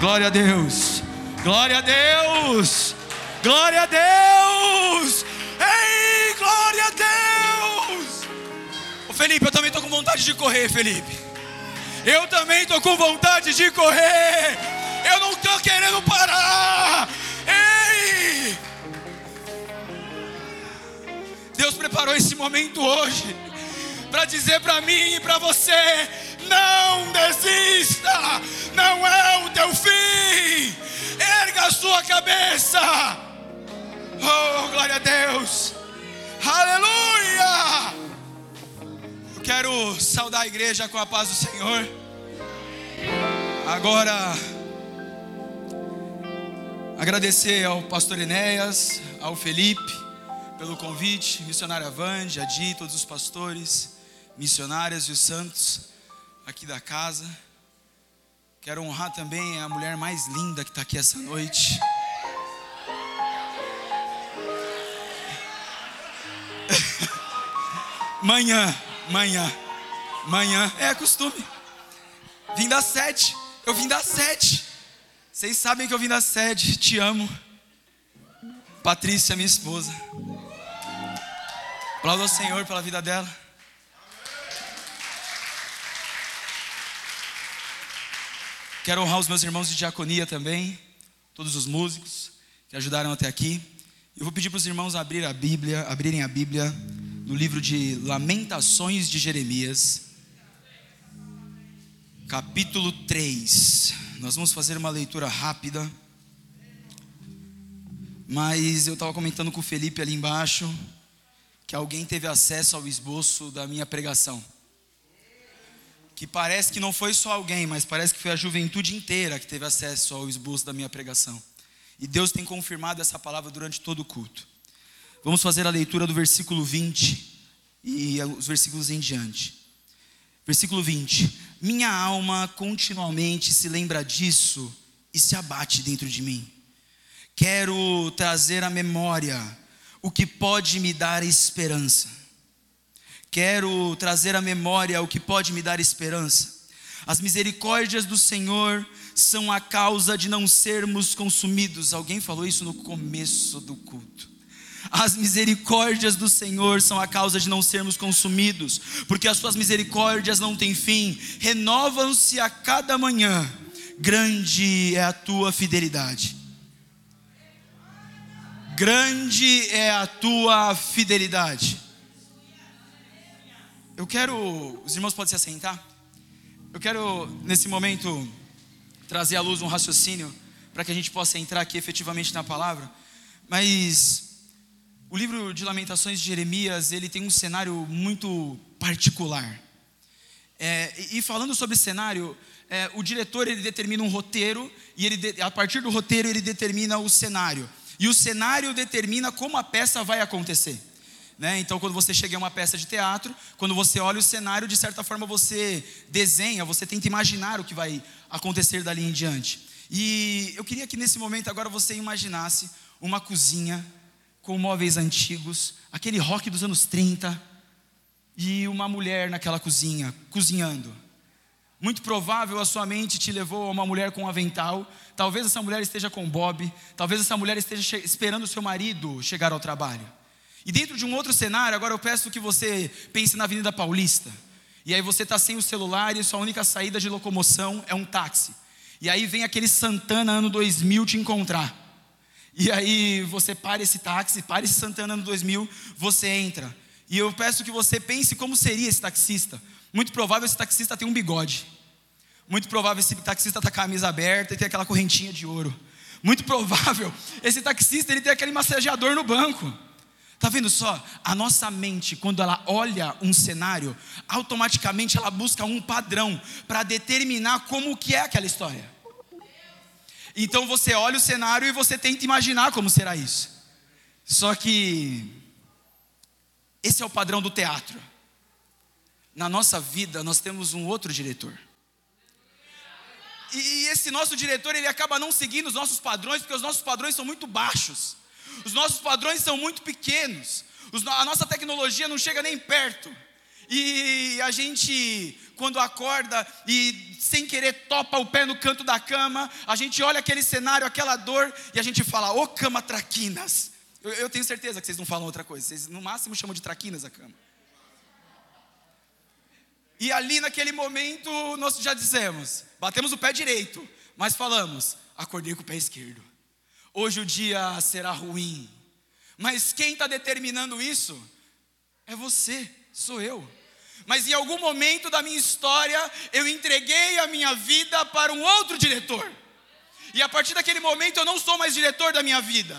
Glória a Deus. Glória a Deus. Glória a Deus. Ei, glória a Deus. Ô Felipe, eu também tô com vontade de correr, Felipe. Eu também tô com vontade de correr. Eu não tô querendo parar. Ei! Deus preparou esse momento hoje para dizer para mim e para você: não desista, não é o teu fim. Erga a sua cabeça. Oh, glória a Deus. Aleluia. Eu quero saudar a igreja com a paz do Senhor. Agora, agradecer ao pastor Enéas, ao Felipe, pelo convite, missionária Avande, a Di, todos os pastores, missionárias e os santos aqui da casa. Quero honrar também a mulher mais linda que está aqui essa noite. manhã, manhã, manhã, é costume. Vim das sete, eu vim das sete. Vocês sabem que eu vim das sete, te amo. Patrícia, minha esposa. Aplauda ao Senhor pela vida dela. Quero honrar os meus irmãos de diaconia também, todos os músicos que ajudaram até aqui. Eu vou pedir para os irmãos abrir a Bíblia, abrirem a Bíblia no livro de Lamentações de Jeremias, capítulo 3. Nós vamos fazer uma leitura rápida. Mas eu estava comentando com o Felipe ali embaixo que alguém teve acesso ao esboço da minha pregação. Que parece que não foi só alguém, mas parece que foi a juventude inteira que teve acesso ao esboço da minha pregação. E Deus tem confirmado essa palavra durante todo o culto. Vamos fazer a leitura do versículo 20 e os versículos em diante. Versículo 20: Minha alma continuamente se lembra disso e se abate dentro de mim. Quero trazer à memória o que pode me dar esperança. Quero trazer à memória o que pode me dar esperança. As misericórdias do Senhor são a causa de não sermos consumidos. Alguém falou isso no começo do culto. As misericórdias do Senhor são a causa de não sermos consumidos, porque as suas misericórdias não têm fim, renovam-se a cada manhã. Grande é a tua fidelidade. Grande é a tua fidelidade. Eu quero, os irmãos podem se assentar? Eu quero, nesse momento, trazer à luz um raciocínio para que a gente possa entrar aqui efetivamente na palavra. Mas o livro de Lamentações de Jeremias, ele tem um cenário muito particular. É, e falando sobre cenário, é, o diretor ele determina um roteiro e ele, a partir do roteiro ele determina o cenário. E o cenário determina como a peça vai acontecer. Né? Então, quando você chega em uma peça de teatro, quando você olha o cenário, de certa forma você desenha, você tenta imaginar o que vai acontecer dali em diante. E eu queria que nesse momento agora você imaginasse uma cozinha com móveis antigos, aquele rock dos anos 30, e uma mulher naquela cozinha, cozinhando. Muito provável a sua mente te levou a uma mulher com um avental. Talvez essa mulher esteja com Bob. Talvez essa mulher esteja esperando o seu marido chegar ao trabalho. E dentro de um outro cenário, agora eu peço que você pense na Avenida Paulista. E aí você está sem o celular e sua única saída de locomoção é um táxi. E aí vem aquele Santana ano 2000 te encontrar. E aí você para esse táxi, para esse Santana ano 2000, você entra. E eu peço que você pense como seria esse taxista. Muito provável esse taxista tem um bigode. Muito provável esse taxista está com a camisa aberta e tem aquela correntinha de ouro. Muito provável esse taxista ele tem aquele massageador no banco. Tá vendo só? A nossa mente, quando ela olha um cenário, automaticamente ela busca um padrão para determinar como que é aquela história. Então você olha o cenário e você tenta imaginar como será isso. Só que esse é o padrão do teatro. Na nossa vida nós temos um outro diretor. E esse nosso diretor, ele acaba não seguindo os nossos padrões, porque os nossos padrões são muito baixos. Os nossos padrões são muito pequenos. A nossa tecnologia não chega nem perto. E a gente, quando acorda e sem querer topa o pé no canto da cama, a gente olha aquele cenário, aquela dor, e a gente fala, ô cama traquinas. Eu, eu tenho certeza que vocês não falam outra coisa, vocês no máximo chamam de traquinas a cama. E ali naquele momento nós já dissemos, batemos o pé direito, mas falamos, acordei com o pé esquerdo. Hoje o dia será ruim. Mas quem está determinando isso é você, sou eu. Mas em algum momento da minha história eu entreguei a minha vida para um outro diretor. E a partir daquele momento eu não sou mais diretor da minha vida.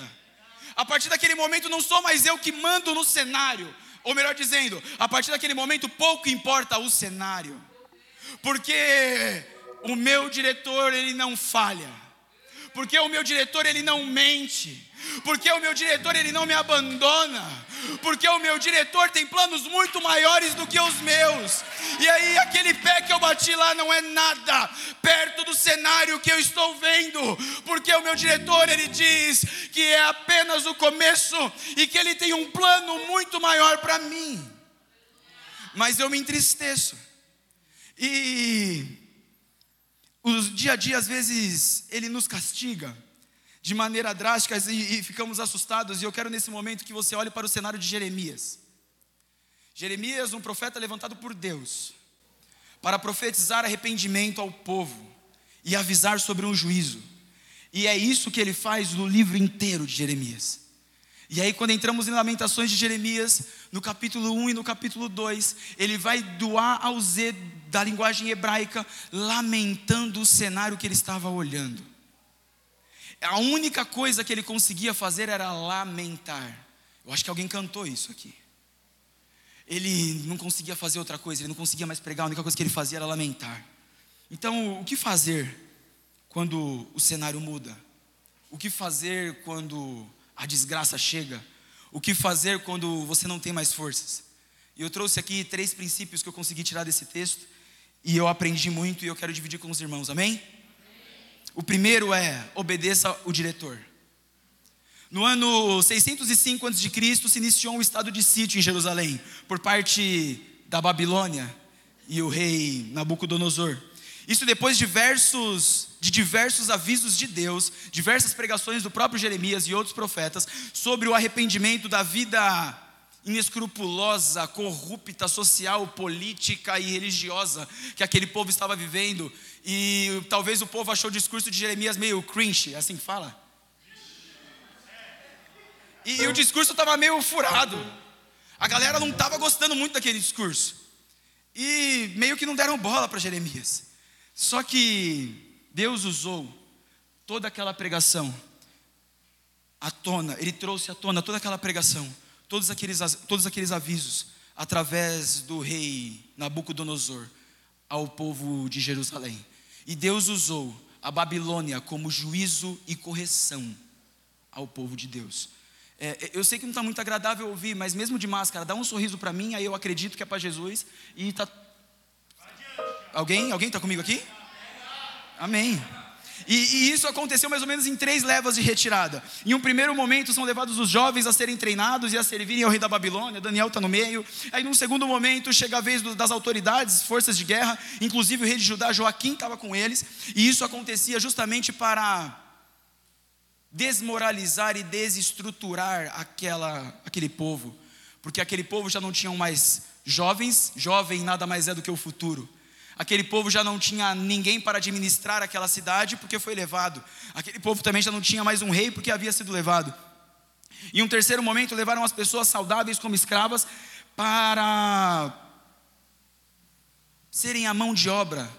A partir daquele momento não sou mais eu que mando no cenário. Ou melhor dizendo, a partir daquele momento pouco importa o cenário. Porque o meu diretor ele não falha. Porque o meu diretor ele não mente porque o meu diretor ele não me abandona, porque o meu diretor tem planos muito maiores do que os meus. E aí aquele pé que eu bati lá não é nada perto do cenário que eu estou vendo, porque o meu diretor ele diz que é apenas o começo e que ele tem um plano muito maior para mim. Mas eu me entristeço. E dia a dia às vezes ele nos castiga de maneira drástica e, e ficamos assustados. E eu quero nesse momento que você olhe para o cenário de Jeremias. Jeremias, um profeta levantado por Deus, para profetizar arrependimento ao povo e avisar sobre um juízo. E é isso que ele faz no livro inteiro de Jeremias. E aí, quando entramos em Lamentações de Jeremias, no capítulo 1 e no capítulo 2, ele vai doar ao Z da linguagem hebraica, lamentando o cenário que ele estava olhando. A única coisa que ele conseguia fazer era lamentar. Eu acho que alguém cantou isso aqui. Ele não conseguia fazer outra coisa, ele não conseguia mais pregar, a única coisa que ele fazia era lamentar. Então, o que fazer quando o cenário muda? O que fazer quando a desgraça chega? O que fazer quando você não tem mais forças? E eu trouxe aqui três princípios que eu consegui tirar desse texto, e eu aprendi muito e eu quero dividir com os irmãos, amém? O primeiro é obedeça o diretor. No ano 605 a.C. se iniciou um estado de sítio em Jerusalém por parte da Babilônia e o rei Nabucodonosor. Isso depois de diversos, de diversos avisos de Deus, diversas pregações do próprio Jeremias e outros profetas sobre o arrependimento da vida inescrupulosa, corrupta, social, política e religiosa que aquele povo estava vivendo e talvez o povo achou o discurso de Jeremias meio cringe, assim que fala. E, e o discurso estava meio furado. A galera não estava gostando muito daquele discurso. E meio que não deram bola para Jeremias. Só que Deus usou toda aquela pregação à tona, Ele trouxe à tona toda aquela pregação, todos aqueles, todos aqueles avisos, através do rei Nabucodonosor ao povo de Jerusalém. E Deus usou a Babilônia como juízo e correção ao povo de Deus. É, é eu sei que não está muito agradável ouvir, mas mesmo de máscara, dá um sorriso para mim, aí eu acredito que é para Jesus. E tá. Alguém? Alguém está comigo aqui? Amém. E, e, isso aconteceu mais ou menos em três levas de retirada. Em um primeiro momento, são levados os jovens a serem treinados e a servirem ao rei da Babilônia. Daniel está no meio. Aí, num segundo momento, chega a vez das autoridades, forças de guerra, inclusive o rei de Judá, Joaquim, estava com eles. E isso acontecia justamente para desmoralizar e desestruturar aquela, aquele povo. Porque aquele povo já não tinham mais jovens, jovem nada mais é do que o futuro. Aquele povo já não tinha ninguém para administrar aquela cidade porque foi levado. Aquele povo também já não tinha mais um rei porque havia sido levado. Em um terceiro momento, levaram as pessoas saudáveis como escravas para serem a mão de obra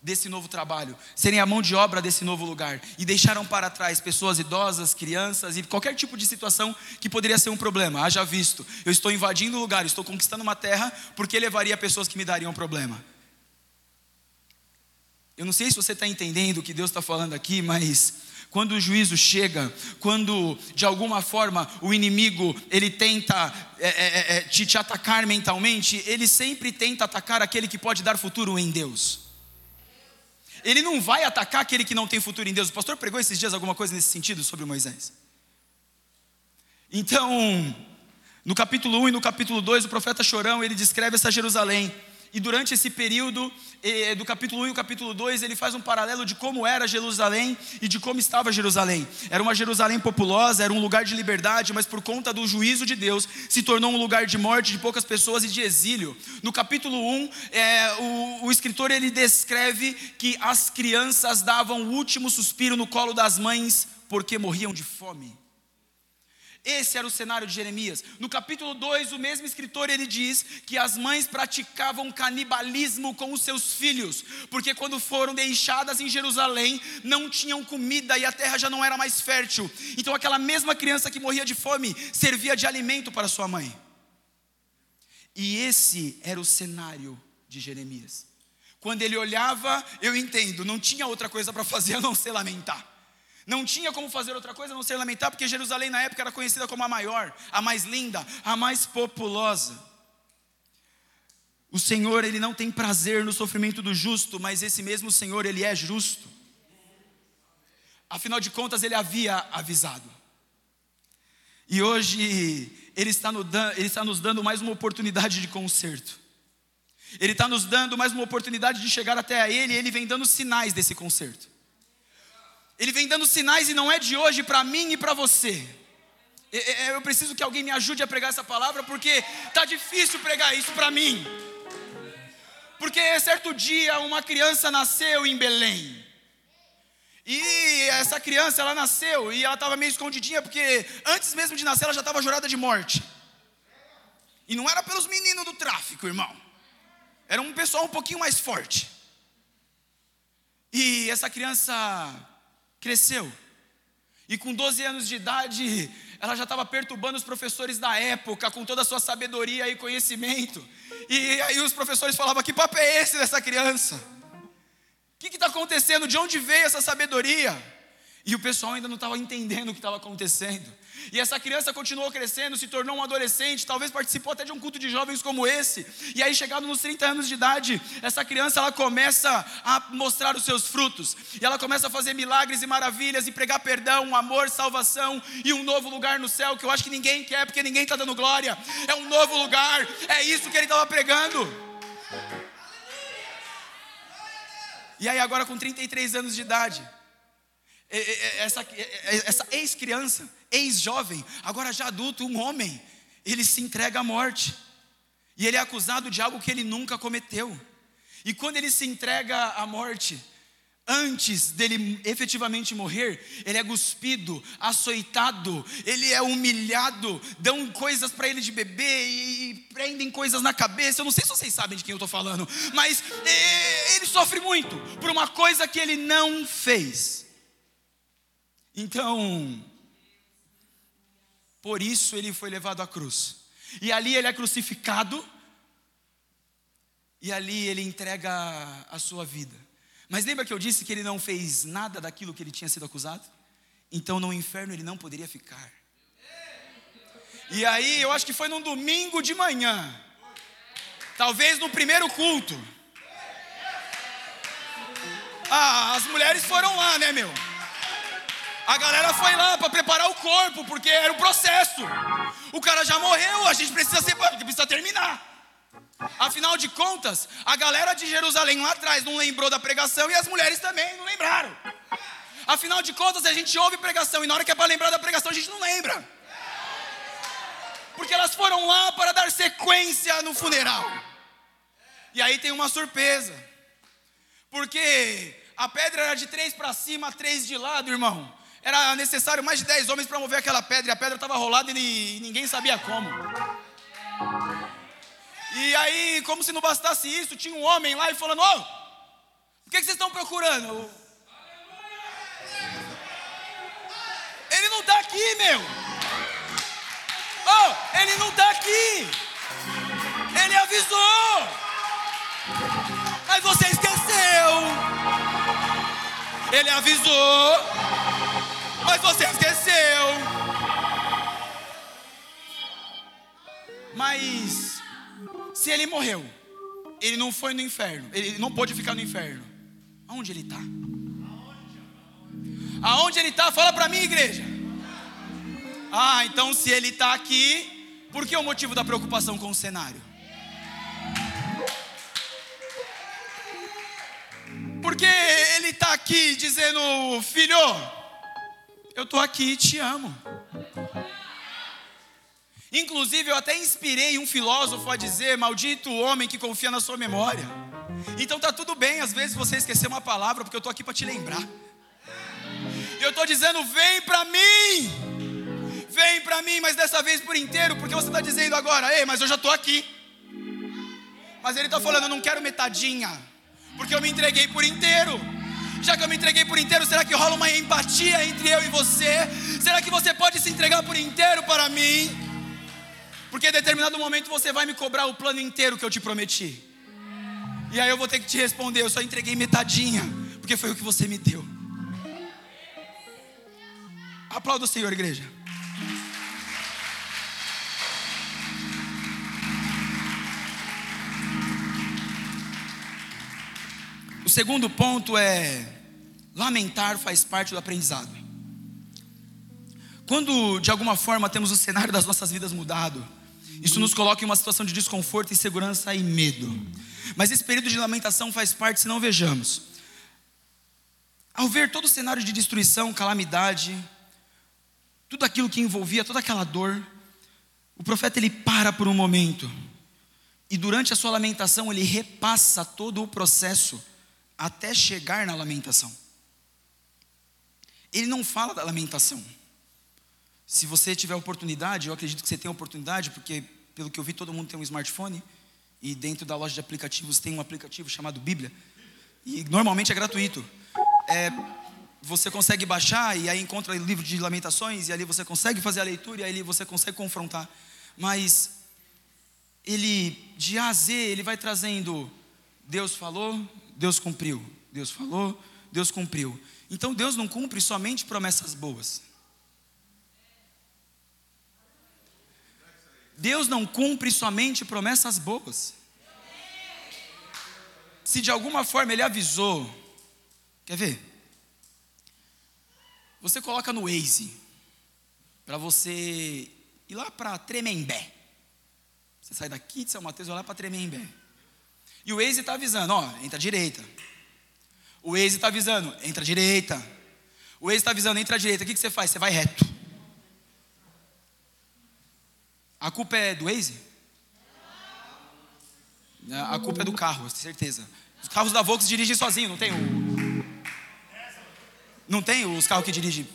desse novo trabalho, serem a mão de obra desse novo lugar. E deixaram para trás pessoas idosas, crianças e qualquer tipo de situação que poderia ser um problema. Haja visto, eu estou invadindo o lugar, estou conquistando uma terra, porque levaria pessoas que me dariam problema. Eu não sei se você está entendendo o que Deus está falando aqui, mas quando o juízo chega, quando de alguma forma o inimigo ele tenta é, é, é, é, te, te atacar mentalmente, ele sempre tenta atacar aquele que pode dar futuro em Deus. Ele não vai atacar aquele que não tem futuro em Deus. O pastor pregou esses dias alguma coisa nesse sentido sobre Moisés. Então, No capítulo 1 e no capítulo 2, o profeta Chorão, ele descreve essa Jerusalém. E durante esse período, eh, do capítulo 1 e o capítulo 2, ele faz um paralelo de como era Jerusalém e de como estava Jerusalém. Era uma Jerusalém populosa, era um lugar de liberdade, mas por conta do juízo de Deus, se tornou um lugar de morte de poucas pessoas e de exílio. No capítulo 1, é, o, o escritor ele descreve que as crianças davam o último suspiro no colo das mães porque morriam de fome. Esse era o cenário de Jeremias. No capítulo 2, o mesmo escritor ele diz que as mães praticavam canibalismo com os seus filhos, porque quando foram deixadas em Jerusalém, não tinham comida e a terra já não era mais fértil. Então aquela mesma criança que morria de fome servia de alimento para sua mãe. E esse era o cenário de Jeremias. Quando ele olhava, eu entendo, não tinha outra coisa para fazer a não se lamentar. Não tinha como fazer outra coisa a não ser lamentar, porque Jerusalém na época era conhecida como a maior, a mais linda, a mais populosa. O Senhor, ele não tem prazer no sofrimento do justo, mas esse mesmo Senhor, ele é justo. Afinal de contas, ele havia avisado. E hoje ele está, no, ele está nos dando mais uma oportunidade de conserto. Ele está nos dando mais uma oportunidade de chegar até a Ele, e Ele vem dando sinais desse conserto. Ele vem dando sinais e não é de hoje para mim e para você. Eu preciso que alguém me ajude a pregar essa palavra porque tá difícil pregar isso para mim. Porque certo dia uma criança nasceu em Belém. E essa criança ela nasceu e ela estava meio escondidinha porque antes mesmo de nascer ela já estava jurada de morte. E não era pelos meninos do tráfico, irmão. Era um pessoal um pouquinho mais forte. E essa criança cresceu. E com 12 anos de idade, ela já estava perturbando os professores da época com toda a sua sabedoria e conhecimento. E aí os professores falavam: Que papo é esse dessa criança? O que está acontecendo? De onde veio essa sabedoria? E o pessoal ainda não estava entendendo o que estava acontecendo. E essa criança continuou crescendo, se tornou um adolescente, talvez participou até de um culto de jovens como esse. E aí, chegado nos 30 anos de idade, essa criança ela começa a mostrar os seus frutos. E ela começa a fazer milagres e maravilhas e pregar perdão, amor, salvação e um novo lugar no céu que eu acho que ninguém quer porque ninguém está dando glória. É um novo lugar. É isso que ele estava pregando. E aí, agora com 33 anos de idade, essa, essa ex-criança, ex-jovem, agora já adulto, um homem, ele se entrega à morte. E ele é acusado de algo que ele nunca cometeu. E quando ele se entrega à morte, antes dele efetivamente morrer, ele é cuspido, açoitado, ele é humilhado, dão coisas para ele de beber e prendem coisas na cabeça. Eu não sei se vocês sabem de quem eu estou falando, mas ele sofre muito por uma coisa que ele não fez. Então, por isso ele foi levado à cruz. E ali ele é crucificado, e ali ele entrega a sua vida. Mas lembra que eu disse que ele não fez nada daquilo que ele tinha sido acusado? Então no inferno ele não poderia ficar. E aí eu acho que foi num domingo de manhã, talvez no primeiro culto. Ah, as mulheres foram lá, né, meu? A galera foi lá para preparar o corpo, porque era o processo. O cara já morreu, a gente precisa porque precisa terminar. Afinal de contas, a galera de Jerusalém lá atrás não lembrou da pregação e as mulheres também não lembraram. Afinal de contas, a gente ouve pregação e na hora que é para lembrar da pregação a gente não lembra. Porque elas foram lá para dar sequência no funeral. E aí tem uma surpresa. Porque a pedra era de três para cima, três de lado, irmão. Era necessário mais de dez homens para mover aquela pedra, e a pedra estava rolada e ninguém sabia como. E aí, como se não bastasse isso, tinha um homem lá e falando: Ô, oh, o que, que vocês estão procurando? Ele não está aqui, meu. Oh, ele não está aqui. Ele avisou. Mas você esqueceu. Ele avisou mas você esqueceu. Mas se ele morreu, ele não foi no inferno, ele não pôde ficar no inferno. Aonde ele está? Aonde ele está? Fala para mim, igreja. Ah, então se ele está aqui, Por que o motivo da preocupação com o cenário? Porque ele está aqui dizendo, filho, eu estou aqui e te amo. Inclusive, eu até inspirei um filósofo a dizer: Maldito o homem que confia na sua memória. Então tá tudo bem, às vezes você esquecer uma palavra, porque eu estou aqui para te lembrar. Eu estou dizendo: Vem para mim, vem para mim, mas dessa vez por inteiro, porque você está dizendo agora: Ei, mas eu já estou aqui. Mas ele está falando: Eu não quero metadinha, porque eu me entreguei por inteiro. Já que eu me entreguei por inteiro, será que rola uma empatia entre eu e você? Será que você pode se entregar por inteiro para mim? Porque em determinado momento você vai me cobrar o plano inteiro que eu te prometi. E aí eu vou ter que te responder, eu só entreguei metadinha, porque foi o que você me deu. Aplauda o Senhor, igreja. O segundo ponto é lamentar faz parte do aprendizado. Quando de alguma forma temos o cenário das nossas vidas mudado, isso nos coloca em uma situação de desconforto, insegurança e medo. Mas esse período de lamentação faz parte se não vejamos. Ao ver todo o cenário de destruição, calamidade, tudo aquilo que envolvia, toda aquela dor, o profeta ele para por um momento. E durante a sua lamentação, ele repassa todo o processo até chegar na lamentação. Ele não fala da lamentação. Se você tiver oportunidade, eu acredito que você tem oportunidade, porque pelo que eu vi, todo mundo tem um smartphone. E dentro da loja de aplicativos tem um aplicativo chamado Bíblia. E normalmente é gratuito. É, você consegue baixar e aí encontra o livro de lamentações, e ali você consegue fazer a leitura, e aí você consegue confrontar. Mas ele, de A a Z, ele vai trazendo: Deus falou, Deus cumpriu. Deus falou, Deus cumpriu. Então Deus não cumpre somente promessas boas. Deus não cumpre somente promessas boas. Se de alguma forma Ele avisou, quer ver? Você coloca no Waze, para você ir lá para Tremembé. Você sai daqui de São Mateus e vai lá para Tremembé. E o Waze está avisando, ó, entra à direita. O Waze está avisando, entra à direita. O Waze está avisando, entra à direita. O que, que você faz? Você vai reto. A culpa é do Waze? A culpa é do carro, certeza. Os carros da Volkswagen dirigem sozinho, não tem o. Não tem os carros que dirigem.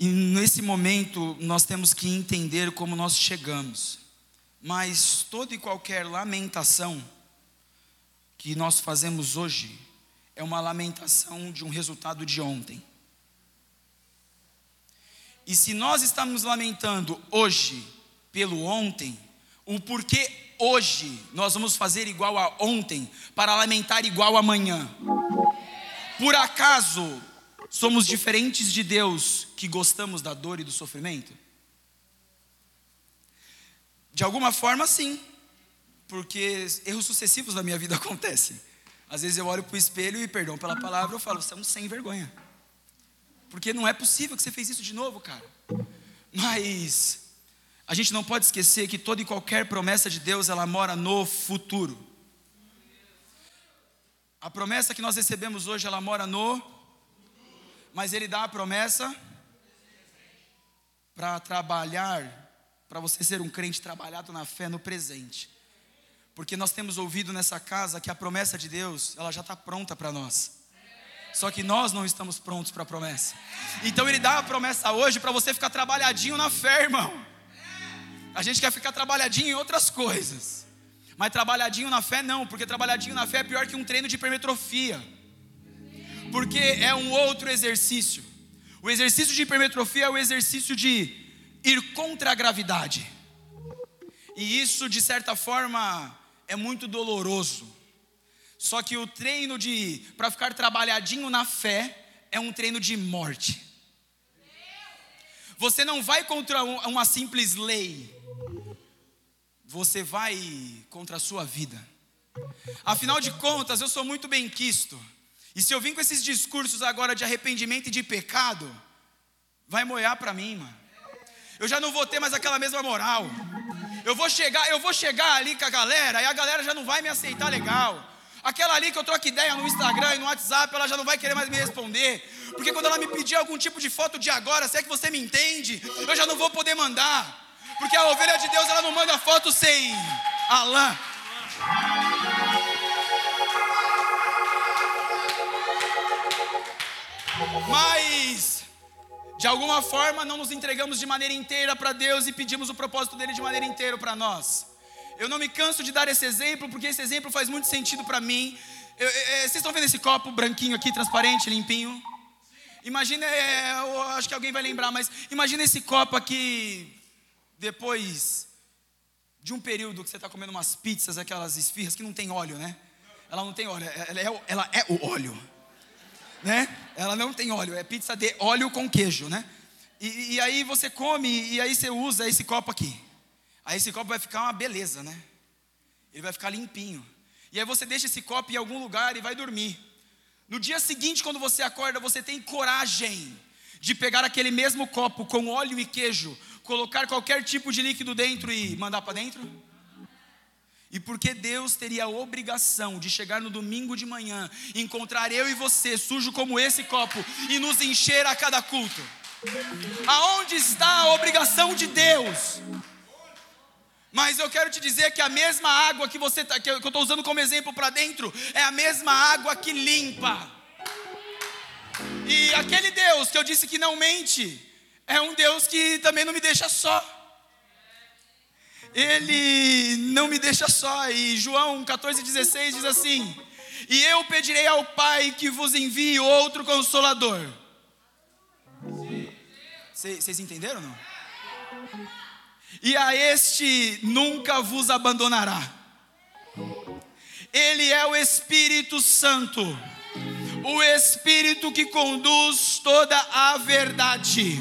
E nesse momento nós temos que entender como nós chegamos. Mas toda e qualquer lamentação que nós fazemos hoje é uma lamentação de um resultado de ontem. E se nós estamos lamentando hoje pelo ontem, o porquê hoje nós vamos fazer igual a ontem para lamentar igual amanhã? Por acaso somos diferentes de Deus que gostamos da dor e do sofrimento? De alguma forma, sim, porque erros sucessivos na minha vida acontecem. Às vezes eu olho para o espelho e, perdão pela palavra, eu falo, você é um sem vergonha. Porque não é possível que você fez isso de novo, cara. Mas a gente não pode esquecer que toda e qualquer promessa de Deus, ela mora no futuro. A promessa que nós recebemos hoje, ela mora no mas ele dá a promessa para trabalhar, para você ser um crente trabalhado na fé no presente. Porque nós temos ouvido nessa casa que a promessa de Deus, ela já está pronta para nós. Só que nós não estamos prontos para a promessa. Então ele dá a promessa hoje para você ficar trabalhadinho na fé, irmão. A gente quer ficar trabalhadinho em outras coisas. Mas trabalhadinho na fé não, porque trabalhadinho na fé é pior que um treino de hipermetrofia. Porque é um outro exercício. O exercício de hipermetrofia é o exercício de ir contra a gravidade. E isso, de certa forma, é muito doloroso. Só que o treino de para ficar trabalhadinho na fé é um treino de morte. Você não vai contra uma simples lei. Você vai contra a sua vida. Afinal de contas, eu sou muito bem quisto. E se eu vim com esses discursos agora de arrependimento e de pecado, vai moiar para mim, mano. Eu já não vou ter mais aquela mesma moral. Eu vou chegar, eu vou chegar ali com a galera e a galera já não vai me aceitar legal. Aquela ali que eu troco ideia no Instagram e no WhatsApp, ela já não vai querer mais me responder. Porque quando ela me pedir algum tipo de foto de agora, se é que você me entende, eu já não vou poder mandar. Porque a ovelha de Deus, ela não manda foto sem a Mas, de alguma forma, não nos entregamos de maneira inteira para Deus e pedimos o propósito dele de maneira inteira para nós. Eu não me canso de dar esse exemplo, porque esse exemplo faz muito sentido para mim. Eu, eu, vocês estão vendo esse copo branquinho aqui, transparente, limpinho? Imagina, é, acho que alguém vai lembrar, mas imagina esse copo aqui, depois de um período que você está comendo umas pizzas, aquelas esfirras que não tem óleo, né? Ela não tem óleo, ela é, ela é o óleo né? Ela não tem óleo, é pizza de óleo com queijo, né? E, e, aí você come e aí você usa esse copo aqui. Aí esse copo vai ficar uma beleza, né? Ele vai ficar limpinho. E aí você deixa esse copo em algum lugar e vai dormir. No dia seguinte, quando você acorda, você tem coragem de pegar aquele mesmo copo com óleo e queijo, colocar qualquer tipo de líquido dentro e mandar para dentro? E porque Deus teria a obrigação de chegar no domingo de manhã, encontrar eu e você sujo como esse copo e nos encher a cada culto? Aonde está a obrigação de Deus? Mas eu quero te dizer que a mesma água que você tá, que eu estou usando como exemplo para dentro é a mesma água que limpa. E aquele Deus que eu disse que não mente é um Deus que também não me deixa só. Ele não me deixa só. E João 14,16 diz assim: E eu pedirei ao Pai que vos envie outro consolador. Vocês entenderam não? E a este nunca vos abandonará. Ele é o Espírito Santo, o Espírito que conduz toda a verdade.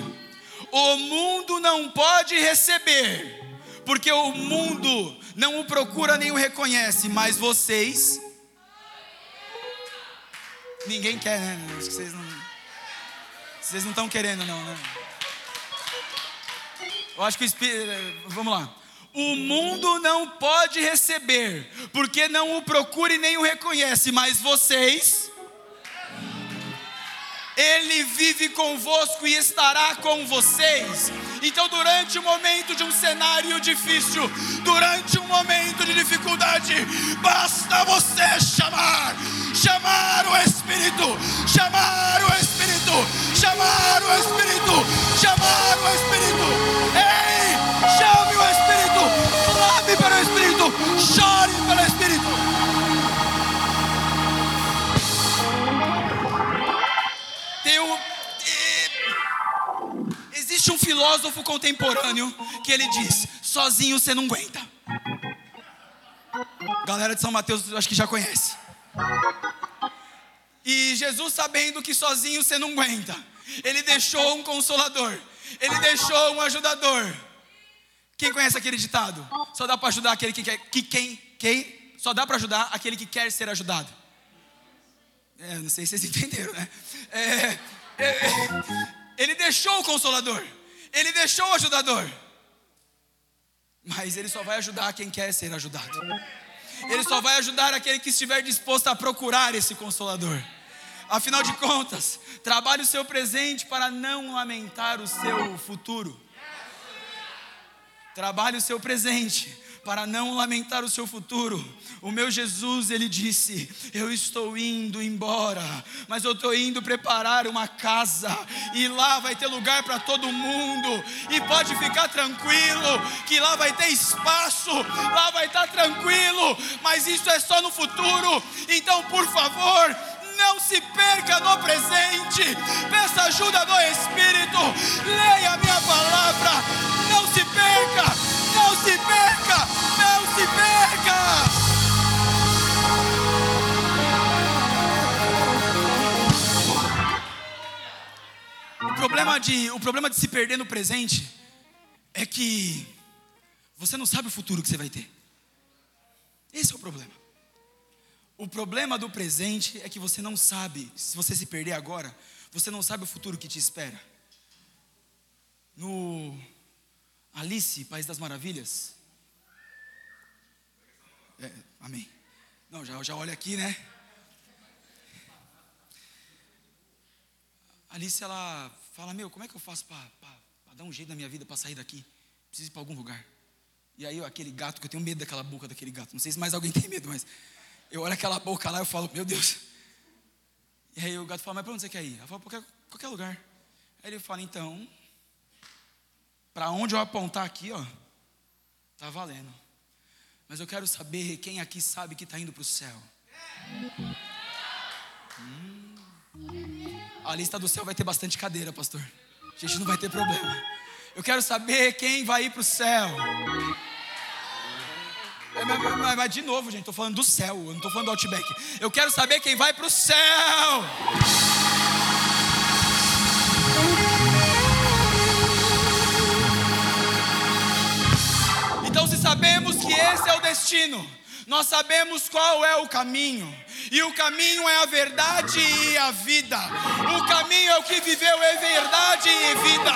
O mundo não pode receber porque o mundo não o procura nem o reconhece, mas vocês. Ninguém quer, né? Acho que vocês não. Vocês não estão querendo, não, né? Eu acho que o Espírito. Vamos lá. O mundo não pode receber, porque não o procura e nem o reconhece, mas vocês. Ele vive convosco e estará com vocês. Então, durante um momento de um cenário difícil, durante um momento de dificuldade, basta você chamar, chamar o Espírito, chamar o Espírito, chamar o Espírito, chamar o Espírito. Ei, chame filósofo contemporâneo que ele diz: sozinho você não aguenta. Galera de São Mateus, acho que já conhece. E Jesus, sabendo que sozinho você não aguenta, ele deixou um consolador, ele deixou um ajudador. Quem conhece aquele ditado? Só dá para ajudar aquele que quer. Que quem? Quem? Só dá para ajudar aquele que quer ser ajudado. É, não sei se vocês entenderam, né? É, é, ele deixou o consolador, ele deixou o ajudador. Mas ele só vai ajudar quem quer ser ajudado. Ele só vai ajudar aquele que estiver disposto a procurar esse consolador. Afinal de contas, trabalhe o seu presente para não lamentar o seu futuro. Trabalhe o seu presente para não lamentar o seu futuro. O meu Jesus, ele disse: Eu estou indo embora, mas eu estou indo preparar uma casa, e lá vai ter lugar para todo mundo, e pode ficar tranquilo, que lá vai ter espaço, lá vai estar tranquilo, mas isso é só no futuro. Então, por favor, não se perca no presente, peça ajuda do Espírito, leia a minha palavra, não se perca, se perca! Não se perca! O problema, de, o problema de se perder no presente é que você não sabe o futuro que você vai ter. Esse é o problema. O problema do presente é que você não sabe, se você se perder agora, você não sabe o futuro que te espera. no Alice, País das Maravilhas. É, amém. Não, já, já olha aqui, né? Alice, ela fala: Meu, como é que eu faço para dar um jeito na minha vida para sair daqui? Preciso ir para algum lugar. E aí, aquele gato, que eu tenho medo daquela boca daquele gato. Não sei se mais alguém tem medo, mas eu olho aquela boca lá e falo: Meu Deus. E aí o gato fala: Mas para onde você quer ir? Ela fala: Qualquer, qualquer lugar. Aí ele fala: Então, para onde eu apontar aqui, ó, tá valendo. Mas eu quero saber quem aqui sabe que está indo para o céu. Hum. A lista do céu vai ter bastante cadeira, pastor. A gente não vai ter problema. Eu quero saber quem vai ir para o céu. Mas, mas, mas, de novo, gente, estou falando do céu, eu não estou falando do Outback. Eu quero saber quem vai para o céu. Sabemos que esse é o destino, nós sabemos qual é o caminho, e o caminho é a verdade e a vida. O caminho é o que viveu é verdade e vida.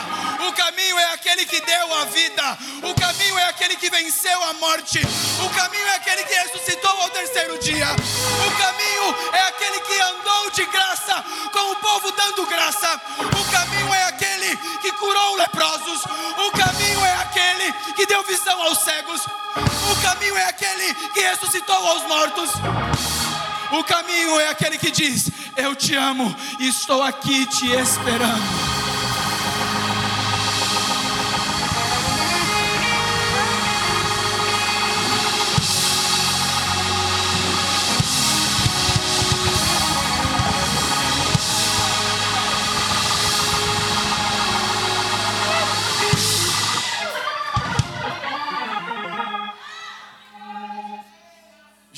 O caminho é aquele que deu a vida. O caminho é aquele que venceu a morte. O caminho é aquele que ressuscitou ao terceiro dia. O caminho é aquele que andou de graça com o povo dando graça. O caminho é aquele que curou leprosos. O caminho aquele que deu visão aos cegos. O caminho é aquele que ressuscitou aos mortos. O caminho é aquele que diz: Eu te amo e estou aqui te esperando.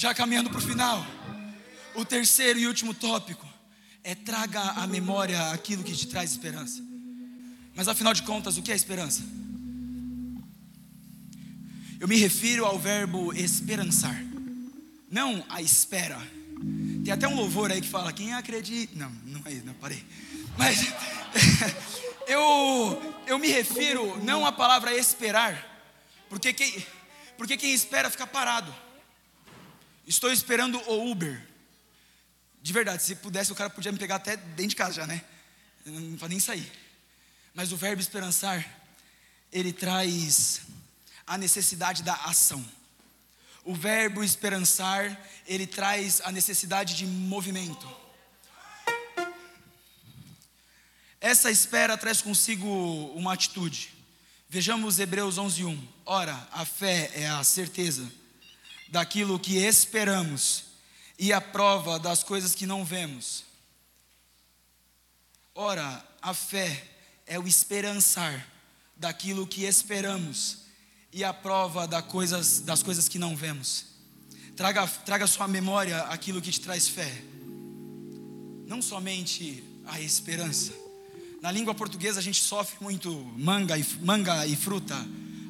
Já caminhando para o final. O terceiro e último tópico é traga à memória aquilo que te traz esperança. Mas afinal de contas, o que é esperança? Eu me refiro ao verbo esperançar, não a espera. Tem até um louvor aí que fala: quem acredita. Não, não é isso, não, parei. Mas eu, eu me refiro não à palavra esperar, porque quem, porque quem espera fica parado. Estou esperando o Uber. De verdade, se pudesse, o cara podia me pegar até dentro de casa já, né? Não pode nem sair. Mas o verbo esperançar, ele traz a necessidade da ação. O verbo esperançar, ele traz a necessidade de movimento. Essa espera traz consigo uma atitude. Vejamos Hebreus 11:1. Ora, a fé é a certeza daquilo que esperamos e a prova das coisas que não vemos. Ora, a fé é o esperançar daquilo que esperamos e a prova das coisas, das coisas que não vemos. Traga, traga sua memória aquilo que te traz fé, não somente a esperança. Na língua portuguesa a gente sofre muito manga e, manga e fruta.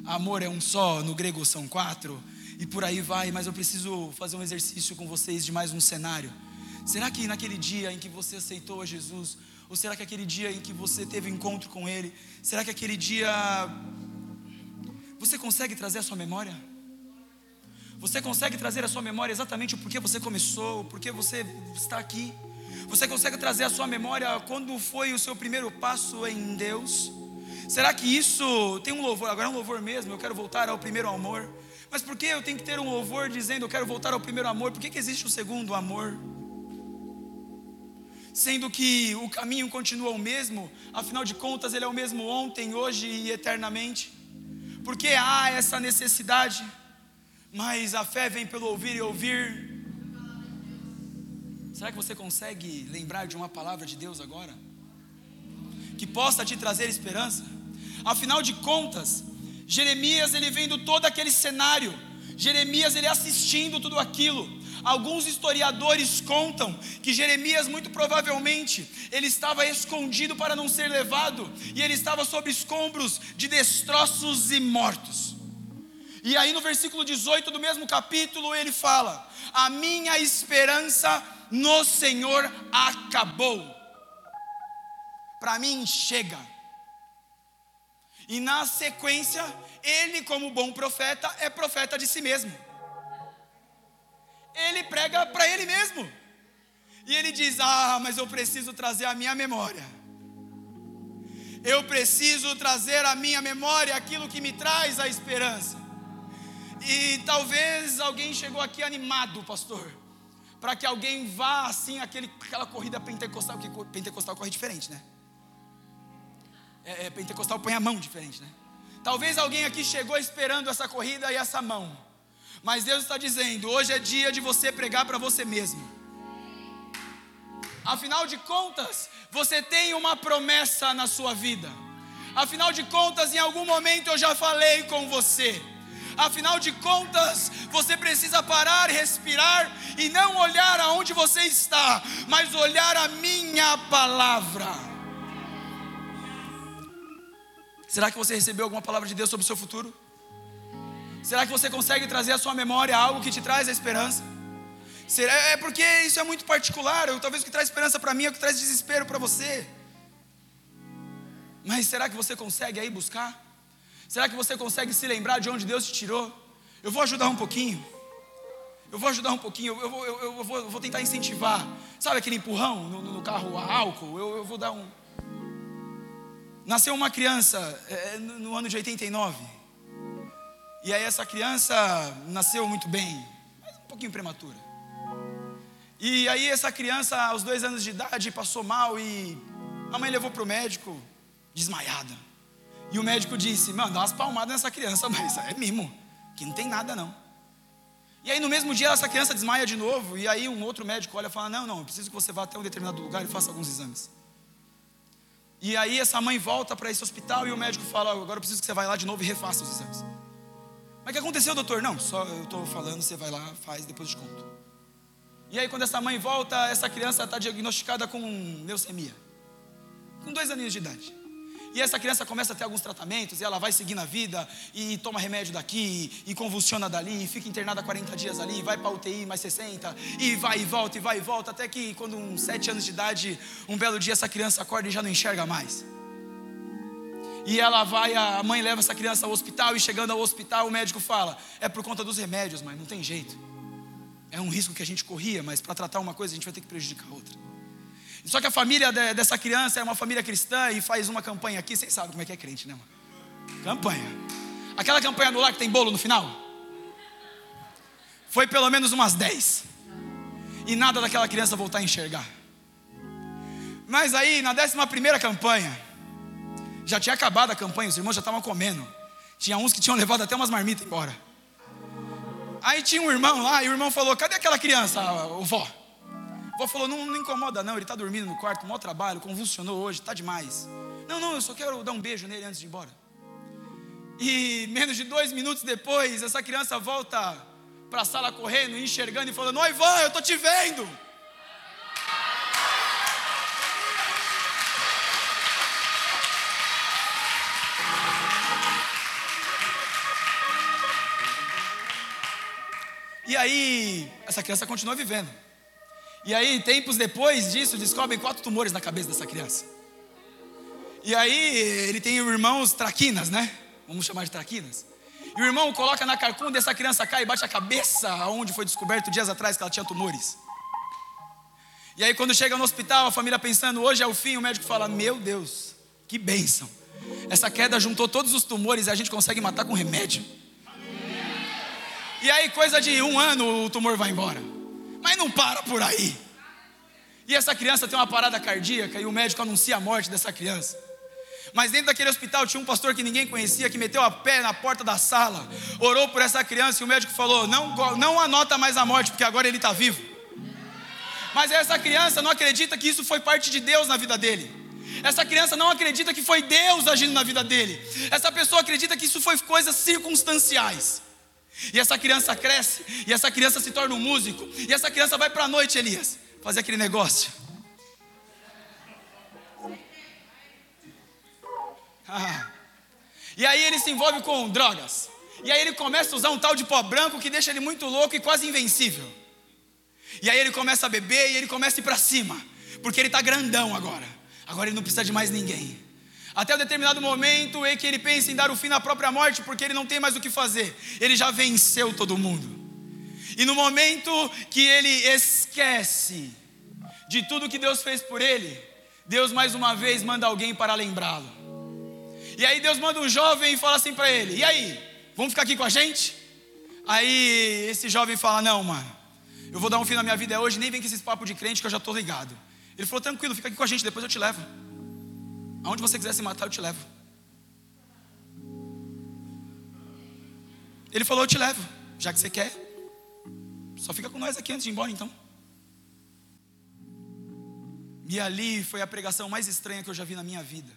Amor é um só, no grego são quatro e por aí vai, mas eu preciso fazer um exercício com vocês de mais um cenário. Será que naquele dia em que você aceitou a Jesus, ou será que aquele dia em que você teve encontro com Ele, será que aquele dia você consegue trazer a sua memória? Você consegue trazer a sua memória exatamente o porquê você começou, o porquê você está aqui? Você consegue trazer a sua memória quando foi o seu primeiro passo em Deus? Será que isso tem um louvor? Agora é um louvor mesmo. Eu quero voltar ao primeiro amor. Mas por que eu tenho que ter um louvor dizendo eu quero voltar ao primeiro amor? Por que, que existe o segundo amor? Sendo que o caminho continua o mesmo, afinal de contas ele é o mesmo ontem, hoje e eternamente. Porque há essa necessidade, mas a fé vem pelo ouvir e ouvir. Será que você consegue lembrar de uma palavra de Deus agora? Que possa te trazer esperança? Afinal de contas, Jeremias ele vendo todo aquele cenário, Jeremias ele assistindo tudo aquilo. Alguns historiadores contam que Jeremias muito provavelmente ele estava escondido para não ser levado e ele estava sob escombros de destroços e mortos. E aí no versículo 18 do mesmo capítulo ele fala: "A minha esperança no Senhor acabou. Para mim chega. E na sequência, ele, como bom profeta, é profeta de si mesmo. Ele prega para ele mesmo. E ele diz: Ah, mas eu preciso trazer a minha memória. Eu preciso trazer à minha memória aquilo que me traz a esperança. E talvez alguém chegou aqui animado, pastor, para que alguém vá assim, aquele, aquela corrida pentecostal, que pentecostal corre diferente, né? É, é, pentecostal põe a mão diferente, né? Talvez alguém aqui chegou esperando essa corrida e essa mão, mas Deus está dizendo: hoje é dia de você pregar para você mesmo. Afinal de contas, você tem uma promessa na sua vida. Afinal de contas, em algum momento eu já falei com você. Afinal de contas, você precisa parar, respirar e não olhar aonde você está, mas olhar a minha palavra. Será que você recebeu alguma palavra de Deus sobre o seu futuro? Será que você consegue trazer à sua memória algo que te traz a esperança? É porque isso é muito particular. Talvez o que traz esperança para mim é o que traz desespero para você. Mas será que você consegue aí buscar? Será que você consegue se lembrar de onde Deus te tirou? Eu vou ajudar um pouquinho. Eu vou ajudar um pouquinho. Eu vou, eu, eu vou, eu vou tentar incentivar. Sabe aquele empurrão no, no carro a álcool? Eu, vou dar um. Nasceu uma criança é, no, no ano de 89. E aí essa criança nasceu muito bem, mas um pouquinho prematura. E aí essa criança, aos dois anos de idade, passou mal e a mãe levou para o médico desmaiada. E o médico disse, mano, dá umas palmadas nessa criança, mas é mimo, que não tem nada não. E aí no mesmo dia essa criança desmaia de novo, e aí um outro médico olha e fala, não, não, eu preciso que você vá até um determinado lugar e faça alguns exames. E aí essa mãe volta para esse hospital e o médico fala, agora eu preciso que você vá lá de novo e refaça os exames. Mas o que aconteceu, doutor? Não, só eu estou falando, você vai lá, faz, depois eu te conto. E aí, quando essa mãe volta, essa criança está diagnosticada com leucemia, com dois aninhos de idade. E essa criança começa a ter alguns tratamentos, e ela vai seguindo a vida, e toma remédio daqui, e convulsiona dali, e fica internada 40 dias ali, vai para UTI mais 60, e vai e volta, e vai e volta, até que quando uns 7 anos de idade, um belo dia essa criança acorda e já não enxerga mais. E ela vai, a mãe leva essa criança ao hospital, e chegando ao hospital, o médico fala: é por conta dos remédios, mãe, não tem jeito é um risco que a gente corria, mas para tratar uma coisa a gente vai ter que prejudicar outra. Só que a família dessa criança é uma família cristã e faz uma campanha aqui, vocês sabem como é que é crente, né, mano? Campanha. Aquela campanha do lar que tem bolo no final? Foi pelo menos umas 10. E nada daquela criança voltar a enxergar. Mas aí, na décima primeira campanha, já tinha acabado a campanha, os irmãos já estavam comendo. Tinha uns que tinham levado até umas marmitas embora. Aí tinha um irmão lá, e o irmão falou: Cadê aquela criança, o vó? Vó falou: Não, não incomoda, não, ele está dormindo no quarto, mau trabalho, convulsionou hoje, está demais. Não, não, eu só quero dar um beijo nele antes de ir embora. E menos de dois minutos depois, essa criança volta para a sala correndo, enxergando e falando: Oi, vó, eu estou te vendo. E aí, essa criança continua vivendo. E aí, tempos depois disso, descobrem quatro tumores na cabeça dessa criança. E aí, ele tem irmãos traquinas, né? Vamos chamar de traquinas. E o irmão coloca na carcunda e essa criança cai e bate a cabeça onde foi descoberto dias atrás que ela tinha tumores. E aí, quando chega no hospital, a família pensando, hoje é o fim, o médico fala: Meu Deus, que bênção. Essa queda juntou todos os tumores e a gente consegue matar com remédio. E aí, coisa de um ano, o tumor vai embora. Mas não para por aí. E essa criança tem uma parada cardíaca e o médico anuncia a morte dessa criança. Mas dentro daquele hospital tinha um pastor que ninguém conhecia, que meteu a pé na porta da sala, orou por essa criança e o médico falou: Não, não anota mais a morte, porque agora ele está vivo. Mas essa criança não acredita que isso foi parte de Deus na vida dele. Essa criança não acredita que foi Deus agindo na vida dele. Essa pessoa acredita que isso foi coisas circunstanciais. E essa criança cresce, e essa criança se torna um músico, e essa criança vai para a noite, Elias, fazer aquele negócio. Ah. E aí ele se envolve com drogas. E aí ele começa a usar um tal de pó branco que deixa ele muito louco e quase invencível. E aí ele começa a beber e ele começa a ir para cima, porque ele está grandão agora. Agora ele não precisa de mais ninguém. Até o determinado momento em que ele pensa em dar o fim na própria morte, porque ele não tem mais o que fazer. Ele já venceu todo mundo. E no momento que ele esquece de tudo que Deus fez por ele, Deus mais uma vez manda alguém para lembrá-lo. E aí Deus manda um jovem e fala assim para ele: "E aí, vamos ficar aqui com a gente?" Aí esse jovem fala: "Não, mano. Eu vou dar um fim na minha vida hoje, nem vem com esses papos de crente que eu já estou ligado." Ele falou: "Tranquilo, fica aqui com a gente, depois eu te levo." Aonde você quiser se matar, eu te levo. Ele falou: Eu te levo, já que você quer. Só fica com nós aqui antes de ir embora, então. E ali foi a pregação mais estranha que eu já vi na minha vida.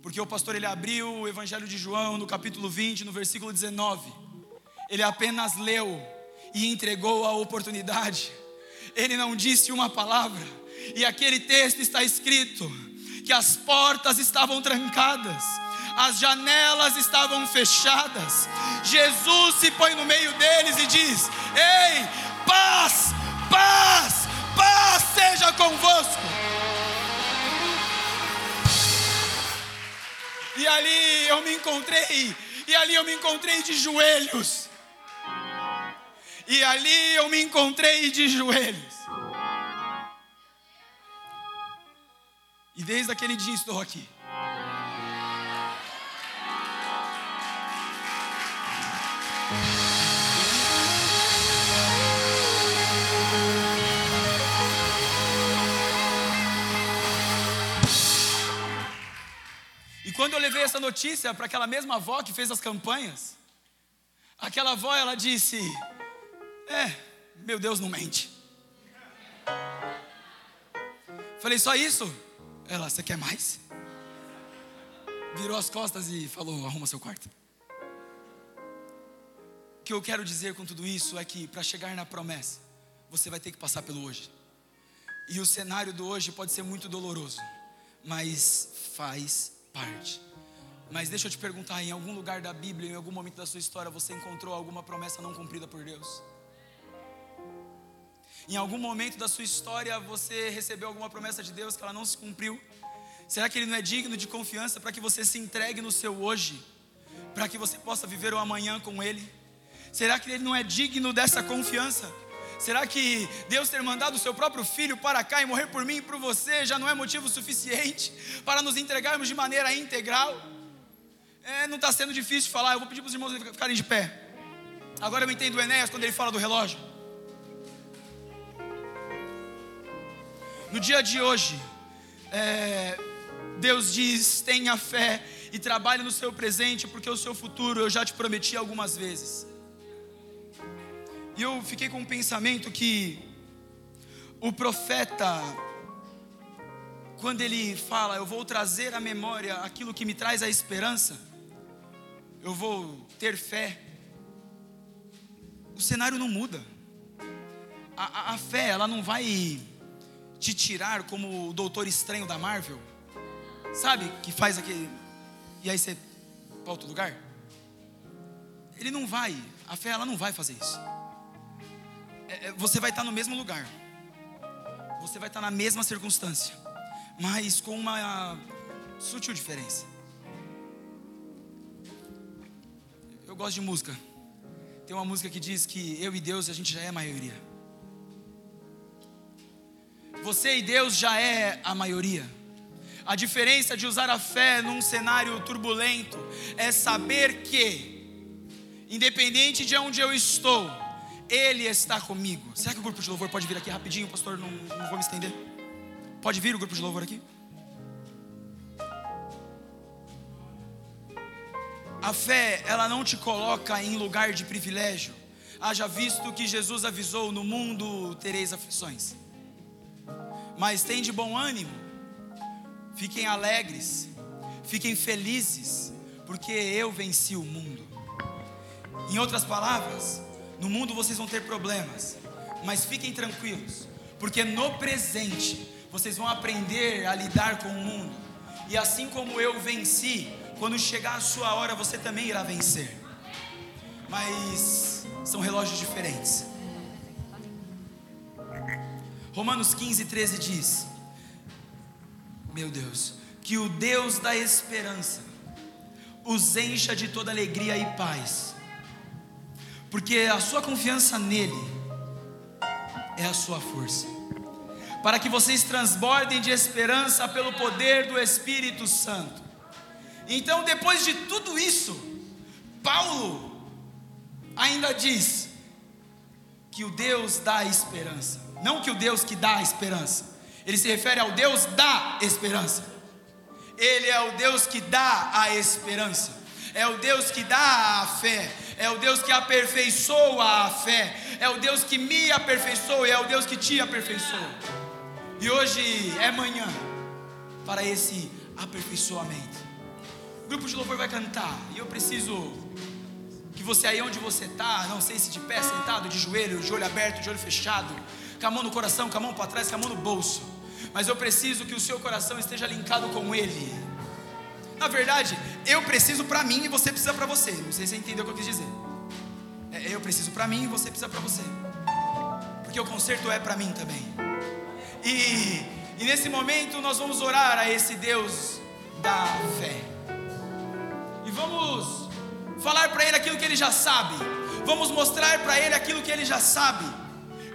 Porque o pastor ele abriu o Evangelho de João no capítulo 20, no versículo 19. Ele apenas leu e entregou a oportunidade. Ele não disse uma palavra. E aquele texto está escrito: que as portas estavam trancadas, as janelas estavam fechadas. Jesus se põe no meio deles e diz: Ei, paz, paz, paz seja convosco. E ali eu me encontrei, e ali eu me encontrei de joelhos. E ali eu me encontrei de joelhos. E desde aquele dia estou aqui. E quando eu levei essa notícia para aquela mesma avó que fez as campanhas, aquela avó ela disse: É, meu Deus não mente. Falei, só isso? Ela, você quer mais? Virou as costas e falou: arruma seu quarto. O que eu quero dizer com tudo isso é que para chegar na promessa, você vai ter que passar pelo hoje. E o cenário do hoje pode ser muito doloroso, mas faz parte. Mas deixa eu te perguntar: em algum lugar da Bíblia, em algum momento da sua história, você encontrou alguma promessa não cumprida por Deus? Em algum momento da sua história você recebeu alguma promessa de Deus que ela não se cumpriu? Será que Ele não é digno de confiança para que você se entregue no seu hoje? Para que você possa viver o amanhã com Ele? Será que Ele não é digno dessa confiança? Será que Deus ter mandado o seu próprio filho para cá e morrer por mim e por você já não é motivo suficiente para nos entregarmos de maneira integral? É, não está sendo difícil falar, eu vou pedir para os irmãos ficarem de pé. Agora eu entendo o Enéas quando ele fala do relógio. No dia de hoje, é, Deus diz: tenha fé e trabalhe no seu presente, porque o seu futuro eu já te prometi algumas vezes. E eu fiquei com um pensamento que o profeta, quando ele fala, eu vou trazer à memória aquilo que me traz a esperança, eu vou ter fé, o cenário não muda. A, a, a fé, ela não vai te tirar como o doutor estranho da Marvel? Sabe? Que faz aquele. E aí você para outro lugar? Ele não vai, a fé ela não vai fazer isso. É, é, você vai estar no mesmo lugar, você vai estar na mesma circunstância, mas com uma sutil diferença. Eu gosto de música. Tem uma música que diz que eu e Deus a gente já é a maioria. Você e Deus já é a maioria. A diferença de usar a fé num cenário turbulento é saber que, independente de onde eu estou, Ele está comigo. Será que o grupo de louvor pode vir aqui rapidinho, pastor? Não, não vou me estender. Pode vir o grupo de louvor aqui? A fé, ela não te coloca em lugar de privilégio. Haja visto que Jesus avisou: no mundo tereis aflições mas tem de bom ânimo. Fiquem alegres, fiquem felizes, porque eu venci o mundo. Em outras palavras, no mundo vocês vão ter problemas, mas fiquem tranquilos, porque no presente vocês vão aprender a lidar com o mundo. E assim como eu venci, quando chegar a sua hora você também irá vencer. Mas são relógios diferentes. Romanos 15, 13 diz: Meu Deus, que o Deus da esperança os encha de toda alegria e paz, porque a sua confiança nele é a sua força, para que vocês transbordem de esperança pelo poder do Espírito Santo. Então, depois de tudo isso, Paulo ainda diz que o Deus dá esperança, não que o Deus que dá esperança, ele se refere ao Deus da esperança. Ele é o Deus que dá a esperança, é o Deus que dá a fé, é o Deus que aperfeiçoa a fé, é o Deus que me aperfeiçoa é o Deus que te aperfeiçoa. E hoje é manhã para esse aperfeiçoamento. O grupo de louvor vai cantar e eu preciso que você aí onde você está, não sei se de pé, sentado, de joelho, de olho aberto, de olho fechado, com a mão no coração, com a mão para trás, com a mão no bolso mas eu preciso que o seu coração esteja linkado com Ele. Na verdade, eu preciso para mim e você precisa para você. Não sei se você entendeu o que eu quis dizer. É, eu preciso para mim e você precisa para você. Porque o conserto é para mim também. E, e nesse momento nós vamos orar a esse Deus da fé. E vamos falar para Ele aquilo que Ele já sabe. Vamos mostrar para Ele aquilo que Ele já sabe.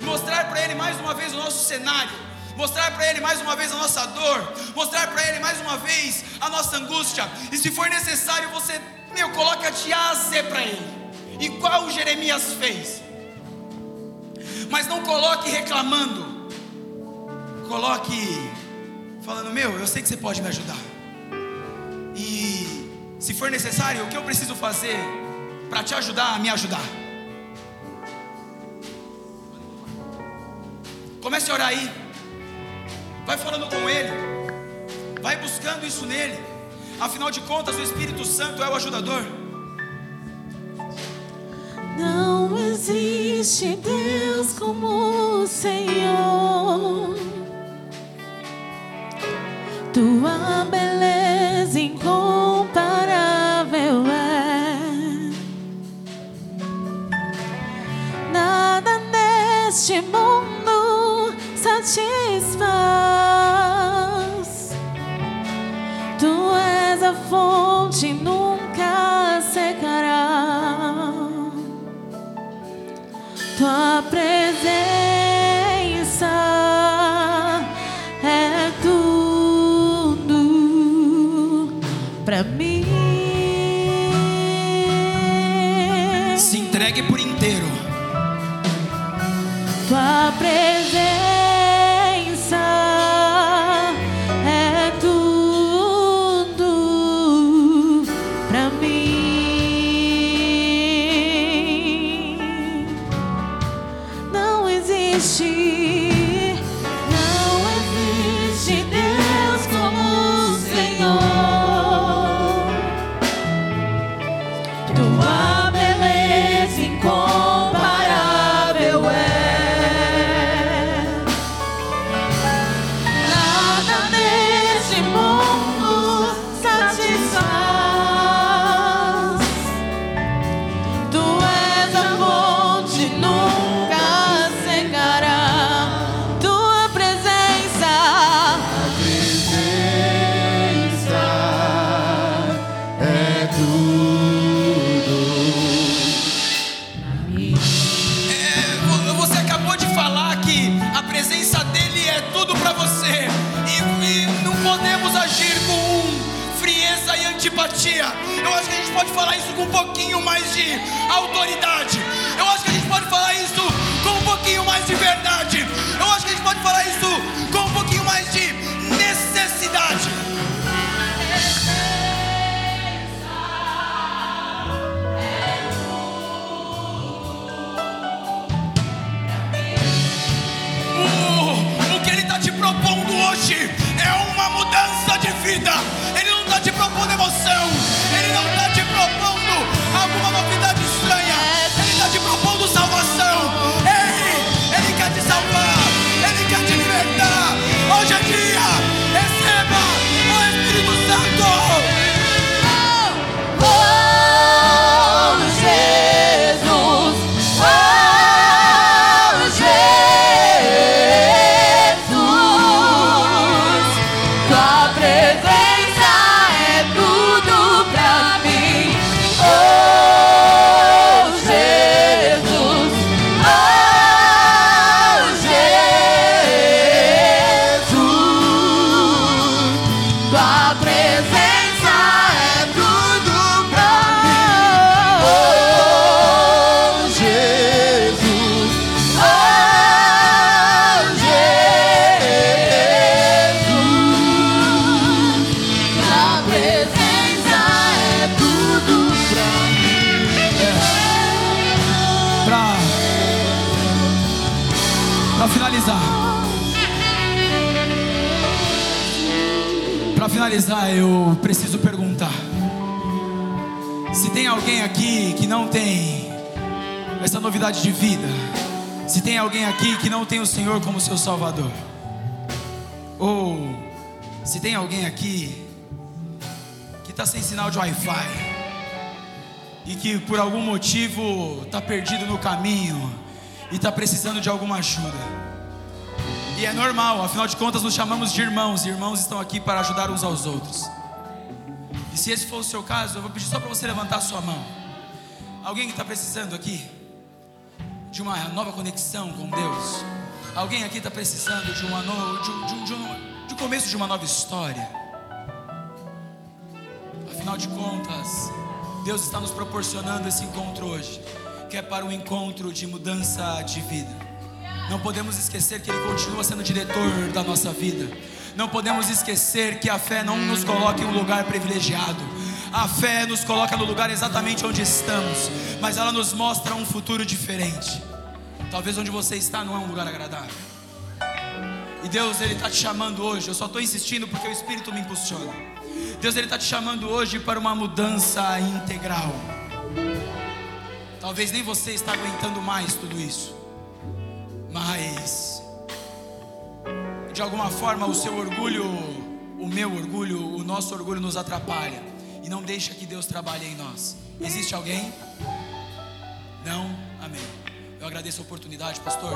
Mostrar para Ele mais uma vez o nosso cenário. Mostrar para Ele mais uma vez a nossa dor, mostrar para Ele mais uma vez a nossa angústia, e se for necessário, você, meu, coloca de A a Z para Ele, igual Jeremias fez, mas não coloque reclamando, coloque falando, meu, eu sei que você pode me ajudar, e se for necessário, o que eu preciso fazer para te ajudar a me ajudar? Comece a orar aí. Vai falando com Ele. Vai buscando isso nele. Afinal de contas, o Espírito Santo é o ajudador. Não existe Deus como o Senhor. Tua beleza incomparável é. Nada neste mundo satisfaz. fonte nunca secará. Tua presença é tudo para mim. Se entregue por inteiro. Tua presença de vida, se tem alguém aqui que não tem o Senhor como seu Salvador, ou se tem alguém aqui que está sem sinal de Wi-Fi e que por algum motivo está perdido no caminho e está precisando de alguma ajuda. E é normal, afinal de contas nos chamamos de irmãos, e irmãos estão aqui para ajudar uns aos outros. E se esse for o seu caso, eu vou pedir só para você levantar a sua mão. Alguém que está precisando aqui de uma nova conexão com Deus? Alguém aqui está precisando de uma no, de, de, de, um, de um começo de uma nova história? Afinal de contas, Deus está nos proporcionando esse encontro hoje, que é para um encontro de mudança de vida. Não podemos esquecer que Ele continua sendo diretor da nossa vida. Não podemos esquecer que a fé não nos coloca em um lugar privilegiado. A fé nos coloca no lugar exatamente onde estamos, mas ela nos mostra um futuro diferente. Talvez onde você está não é um lugar agradável. E Deus, Ele está te chamando hoje. Eu só estou insistindo porque o Espírito me impulsiona. Deus, Ele está te chamando hoje para uma mudança integral. Talvez nem você está aguentando mais tudo isso. Mas de alguma forma o seu orgulho, o meu orgulho, o nosso orgulho nos atrapalha e não deixa que Deus trabalhe em nós. Existe alguém? Não? Amém. Eu agradeço a oportunidade, pastor.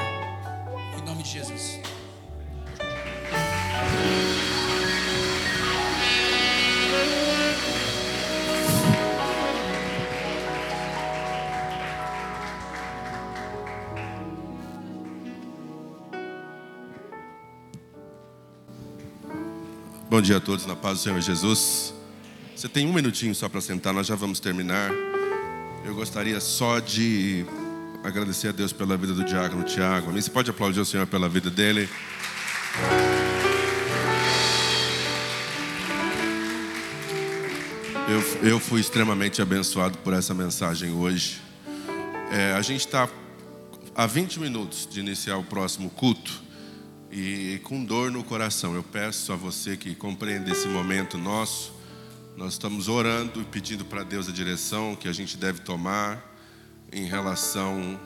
Em nome de Jesus. Bom dia a todos, na paz do Senhor Jesus. Você tem um minutinho só para sentar, nós já vamos terminar. Eu gostaria só de agradecer a Deus pela vida do diácono Tiago. Você pode aplaudir o Senhor pela vida dele? Eu, eu fui extremamente abençoado por essa mensagem hoje. É, a gente está a 20 minutos de iniciar o próximo culto e com dor no coração. Eu peço a você que compreenda esse momento nosso. Nós estamos orando e pedindo para Deus a direção que a gente deve tomar em relação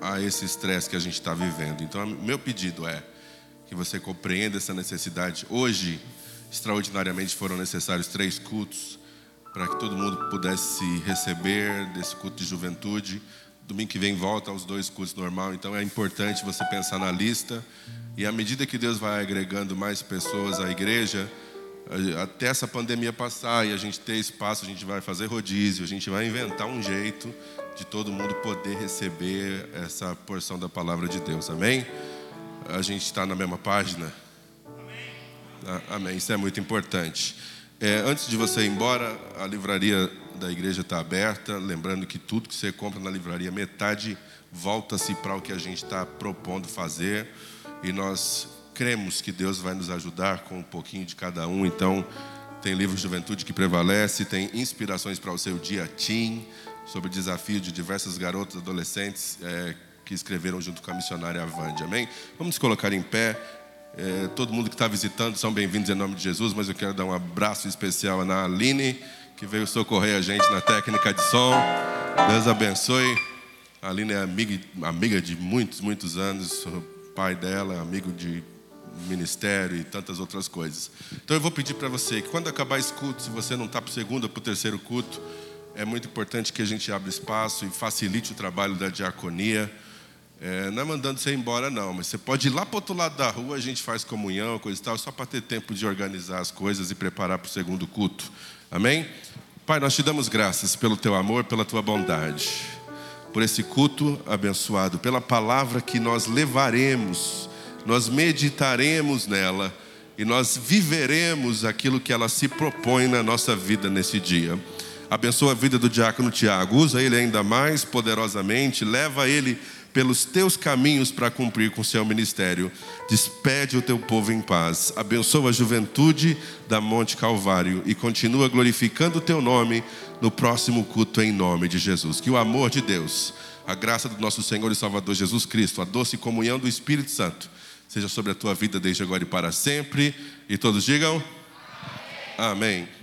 a esse estresse que a gente está vivendo. Então, meu pedido é que você compreenda essa necessidade. Hoje, extraordinariamente, foram necessários três cultos para que todo mundo pudesse receber desse culto de juventude. Domingo que vem volta aos dois cultos normal, então é importante você pensar na lista e à medida que Deus vai agregando mais pessoas à igreja, até essa pandemia passar e a gente ter espaço, a gente vai fazer rodízio, a gente vai inventar um jeito de todo mundo poder receber essa porção da palavra de Deus. Amém? A gente está na mesma página? Amém. Ah, amém. Isso é muito importante. É, antes de você ir embora, a livraria da igreja está aberta. Lembrando que tudo que você compra na livraria, metade volta-se para o que a gente está propondo fazer. E nós cremos que Deus vai nos ajudar com um pouquinho de cada um. Então, tem livro de juventude que prevalece, tem inspirações para o seu dia teen, sobre o desafio de diversas garotas adolescentes é, que escreveram junto com a missionária Avande. Amém? Vamos colocar em pé. É, todo mundo que está visitando são bem-vindos em nome de Jesus, mas eu quero dar um abraço especial na Aline que veio socorrer a gente na técnica de som. Deus abençoe. A Aline é amiga, amiga de muitos, muitos anos. Pai dela amigo de ministério e tantas outras coisas. Então eu vou pedir para você que quando acabar esse culto, se você não está para o segundo ou para o terceiro culto, é muito importante que a gente abra espaço e facilite o trabalho da diaconia. É, não é mandando você embora, não, mas você pode ir lá para o outro lado da rua, a gente faz comunhão, coisa e tal, só para ter tempo de organizar as coisas e preparar para o segundo culto. Amém? Pai, nós te damos graças pelo teu amor, pela tua bondade, por esse culto abençoado, pela palavra que nós levaremos, nós meditaremos nela e nós viveremos aquilo que ela se propõe na nossa vida nesse dia. Abençoa a vida do diácono Tiago, usa ele ainda mais poderosamente, leva ele pelos teus caminhos para cumprir com o seu ministério. Despede o teu povo em paz. Abençoa a juventude da Monte Calvário e continua glorificando o teu nome no próximo culto em nome de Jesus. Que o amor de Deus, a graça do nosso Senhor e Salvador Jesus Cristo, a doce comunhão do Espírito Santo seja sobre a tua vida desde agora e para sempre. E todos digam: Amém. Amém.